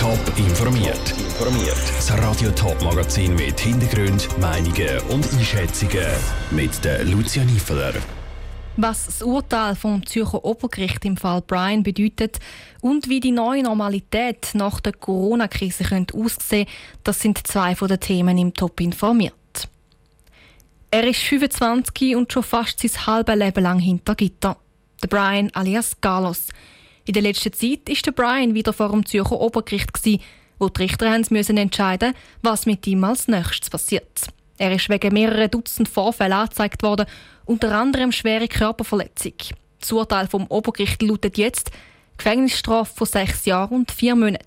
Top informiert. Informiert. Das Radio Top Magazin mit Hintergrund, Meinungen und Einschätzungen mit der Lucia Niefeler. Was das Urteil vom Zürcher Obergericht im Fall Brian bedeutet und wie die neue Normalität nach der Corona-Krise könnte aussehen, das sind zwei von den Themen im Top informiert. Er ist 25 und schon fast sein halbes Leben lang hinter Gitter. Der Brian alias Carlos. In der letzten Zeit war der Brian wieder vor dem Zürcher Obergericht, wo die Richter müssen entscheiden was mit ihm als nächstes passiert. Er ist wegen mehrerer Dutzend Vorfällen angezeigt worden, unter anderem schwere Körperverletzung. Das Urteil vom Obergericht lautet jetzt Gefängnisstrafe von sechs Jahren und vier Monaten.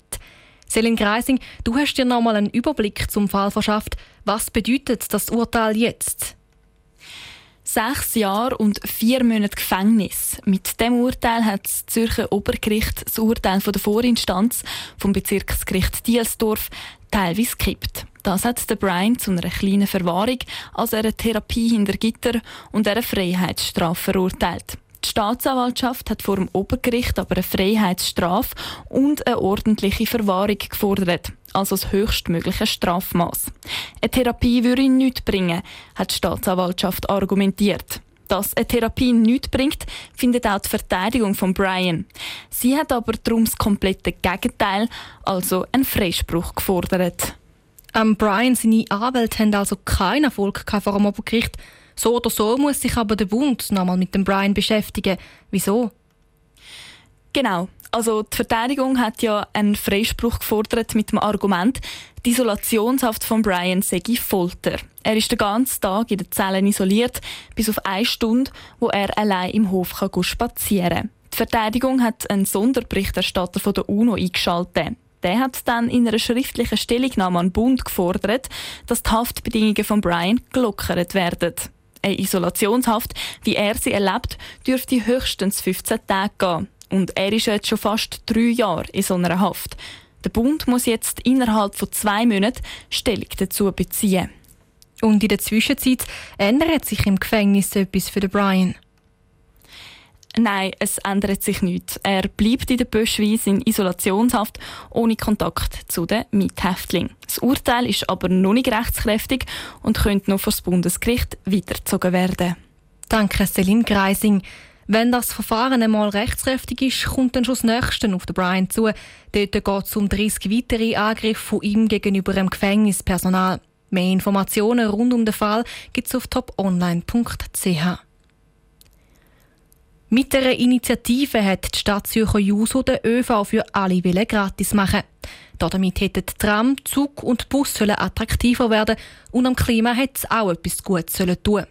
Selin Greising, du hast dir nochmal einen Überblick zum Fall verschafft. Was bedeutet das Urteil jetzt? Sechs Jahre und vier Monate Gefängnis. Mit dem Urteil hat das Zürcher Obergericht das Urteil von der Vorinstanz vom Bezirksgericht Dielsdorf teilweise gekippt. Das hat der Brian zu einer kleinen Verwahrung, also einer Therapie hinter Gitter und einer Freiheitsstrafe verurteilt. Die Staatsanwaltschaft hat vor dem Obergericht aber eine Freiheitsstrafe und eine ordentliche Verwahrung gefordert, also das höchstmögliche Strafmaß. Eine Therapie würde ihn nichts bringen, hat die Staatsanwaltschaft argumentiert. Dass eine Therapie nichts bringt, findet auch die Verteidigung von Brian. Sie hat aber darum das komplette Gegenteil, also einen Freispruch gefordert. Ähm, Brian, seine Anwälte haben also keinen Erfolg vor dem Obergericht. So oder so muss sich aber der Bund nochmal mit dem Brian beschäftigen. Wieso? Genau. Also die Verteidigung hat ja einen Freispruch gefordert mit dem Argument, die Isolationshaft von Brian sei Folter. Er ist den ganzen Tag in den Zellen isoliert, bis auf eine Stunde, wo er allein im Hof kann spazieren. Die Verteidigung hat einen Sonderberichterstatter von der UNO eingeschaltet. Der hat dann in einer schriftlichen Stellungnahme an Bund gefordert, dass die Haftbedingungen von Brian gelockert werden. Eine Isolationshaft, wie er sie erlebt, dürfte höchstens 15 Tage gehen. Und er ist jetzt schon fast drei Jahre in so einer Haft. Der Bund muss jetzt innerhalb von zwei Monaten Stellung dazu beziehen. Und in der Zwischenzeit ändert sich im Gefängnis etwas für Brian. Nein, es ändert sich nichts. Er bleibt in der Böschweise in Isolationshaft ohne Kontakt zu den Mithäftlingen. Das Urteil ist aber noch nicht rechtskräftig und könnte noch vor das Bundesgericht weitergezogen werden. Danke, Celine Greising. Wenn das Verfahren einmal rechtskräftig ist, kommt dann schon das Nächste auf den Brian zu. Dort geht es um 30 weitere Angriffe von ihm gegenüber dem Gefängnispersonal. Mehr Informationen rund um den Fall gibt es auf toponline.ch. Mit der Initiative hat die Stadt Zürcher Juso den ÖV für alle gratis machen. Damit hätten Tram, Zug und Bus attraktiver werden und am Klima hätte es auch etwas Gutes tun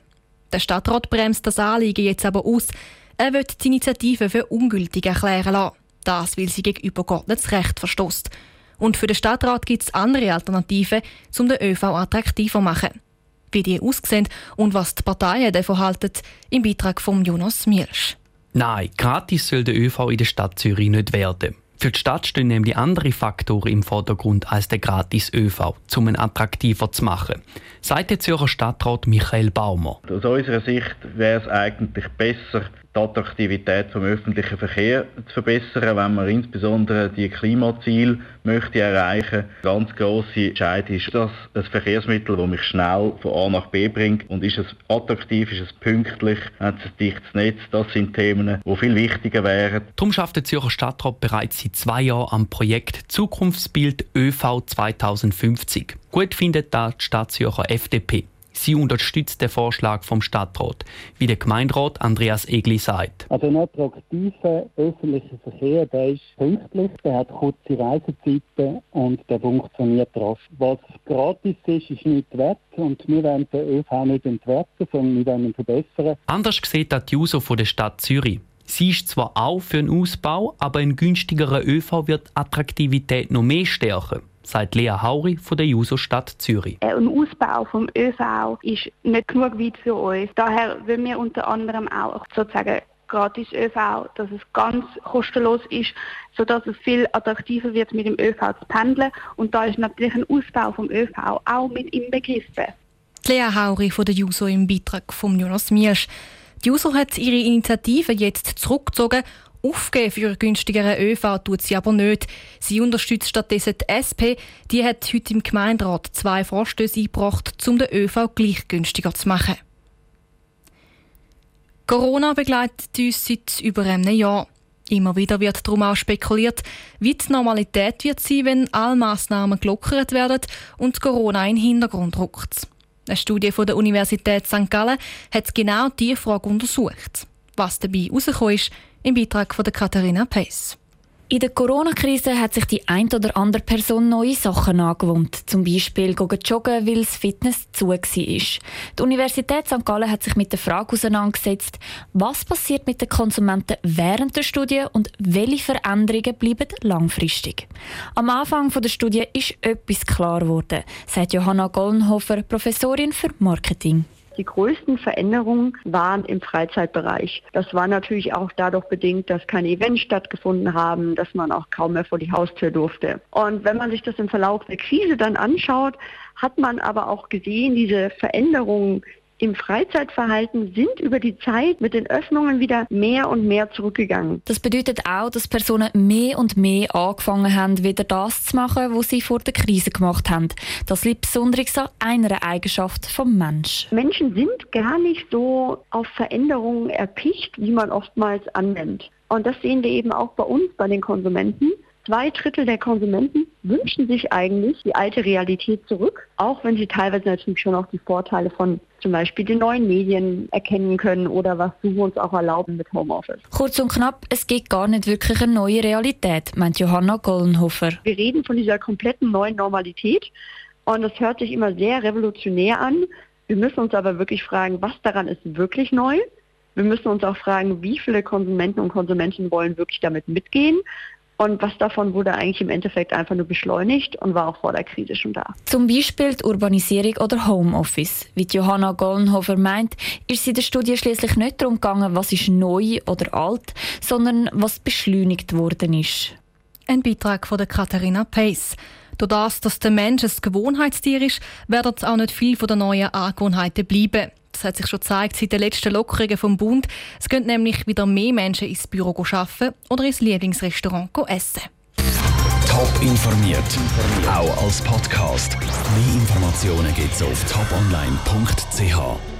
Der Stadtrat bremst das Anliegen jetzt aber aus. Er wird die Initiative für ungültig erklären lassen. Das, weil sie gegen übergeordnetes Recht verstößt. Und für den Stadtrat gibt es andere Alternativen, um den ÖV attraktiver zu machen. Wie die aussehen und was die Parteien davon halten, im Beitrag von Jonas Mielsch. Nein, gratis soll der ÖV in der Stadt Zürich nicht werden. Für die Stadt stehen nämlich andere Faktoren im Vordergrund als der gratis ÖV, um ihn attraktiver zu machen, sagt der Zürcher Stadtrat Michael Baumer. Aus unserer Sicht wäre es eigentlich besser, die Attraktivität vom öffentlichen Verkehr zu verbessern, wenn man insbesondere die Klimaziele möchte erreichen. Ganz große Entscheidung ist das ein Verkehrsmittel, das mich schnell von A nach B bringt und ist es attraktiv, ist es pünktlich, hat es ein dichtes Netz. Das sind Themen, die viel wichtiger wären. Darum schafft der Zürcher Stadtrat bereits seit zwei Jahren am Projekt Zukunftsbild ÖV 2050. Gut findet da die Stadt Zürcher FDP. Sie unterstützt den Vorschlag vom Stadtrat, wie der Gemeinderat Andreas Egli sagt. Also ein attraktiver öffentlicher Verkehr, der ist pünktlich, der hat kurze Reisezeiten und der funktioniert rasch. Was gratis ist, ist nicht wert und wir wollen den ÖV nicht entwerten, sondern wir wollen ihn verbessern. Anders sieht das die User von der Stadt Zürich. Sie ist zwar auch für einen Ausbau, aber ein günstigerer ÖV wird Attraktivität noch mehr stärken sagt Lea Hauri von der Juso Stadt Zürich. Äh, ein Ausbau vom ÖV ist nicht genug weit für uns. Daher wollen wir unter anderem auch sozusagen gratis ÖV, dass es ganz kostenlos ist, sodass es viel attraktiver wird, mit dem ÖV zu pendeln. Und da ist natürlich ein Ausbau vom ÖV auch mit inbegriffen. Lea Hauri von der Juso im Beitrag von Jonas Miersch. Die Juso hat ihre Initiative jetzt zurückgezogen Aufgeben für günstigeren ÖV tut sie aber nicht. Sie unterstützt stattdessen die SP. Die hat heute im Gemeinderat zwei Vorstöße eingebracht, um den ÖV gleich günstiger zu machen. Corona begleitet uns seit über einem Jahr. Immer wieder wird darum auch spekuliert, wie die Normalität wird sein, wenn alle Massnahmen gelockert werden und Corona in den Hintergrund rückt. Eine Studie von der Universität St. Gallen hat genau diese Frage untersucht. Was dabei herausgekommen ist, im Beitrag von Katharina Pace. In der Corona-Krise hat sich die ein oder andere Person neue Sachen angewohnt. Zum Beispiel joggen, weil das Fitness zu war. Die Universität St. Gallen hat sich mit der Frage auseinandergesetzt, was passiert mit den Konsumenten während der Studie und welche Veränderungen bleiben langfristig. Am Anfang der Studie ist etwas klar geworden, sagt Johanna Gollenhofer, Professorin für Marketing. Die größten Veränderungen waren im Freizeitbereich. Das war natürlich auch dadurch bedingt, dass keine Events stattgefunden haben, dass man auch kaum mehr vor die Haustür durfte. Und wenn man sich das im Verlauf der Krise dann anschaut, hat man aber auch gesehen, diese Veränderungen im Freizeitverhalten sind über die Zeit mit den Öffnungen wieder mehr und mehr zurückgegangen. Das bedeutet auch, dass Personen mehr und mehr angefangen haben, wieder das zu machen, was sie vor der Krise gemacht haben. Das liegt besonders an einer Eigenschaft vom Mensch. Menschen sind gar nicht so auf Veränderungen erpicht, wie man oftmals annimmt. Und das sehen wir eben auch bei uns, bei den Konsumenten. Zwei Drittel der Konsumenten wünschen sich eigentlich die alte Realität zurück, auch wenn sie teilweise natürlich schon auch die Vorteile von zum Beispiel den neuen Medien erkennen können oder was wir uns auch erlauben mit Homeoffice. Kurz und knapp, es gibt gar nicht wirklich eine neue Realität, meint Johanna Gollenhofer. Wir reden von dieser kompletten neuen Normalität und das hört sich immer sehr revolutionär an. Wir müssen uns aber wirklich fragen, was daran ist wirklich neu. Wir müssen uns auch fragen, wie viele Konsumenten und Konsumenten wollen wirklich damit mitgehen und was davon wurde eigentlich im Endeffekt einfach nur beschleunigt und war auch vor der Krise schon da. Zum Beispiel die Urbanisierung oder Homeoffice. Wie Johanna Gollenhofer meint, ist es in der Studie schließlich nicht darum gegangen, was ist neu oder alt, sondern was beschleunigt worden ist. Ein Beitrag von der Katharina Pace. Durch das, dass der Mensch ein Gewohnheitstier ist, werden auch nicht viel von den neuen Angewohnheiten bleiben. Das hat sich schon gezeigt seit den letzten Lockerungen vom Bund. Es gehen nämlich wieder mehr Menschen ins Büro arbeiten oder ins Lieblingsrestaurant essen. Top informiert, auch als Podcast. Mehr Informationen gibt es auf toponline.ch.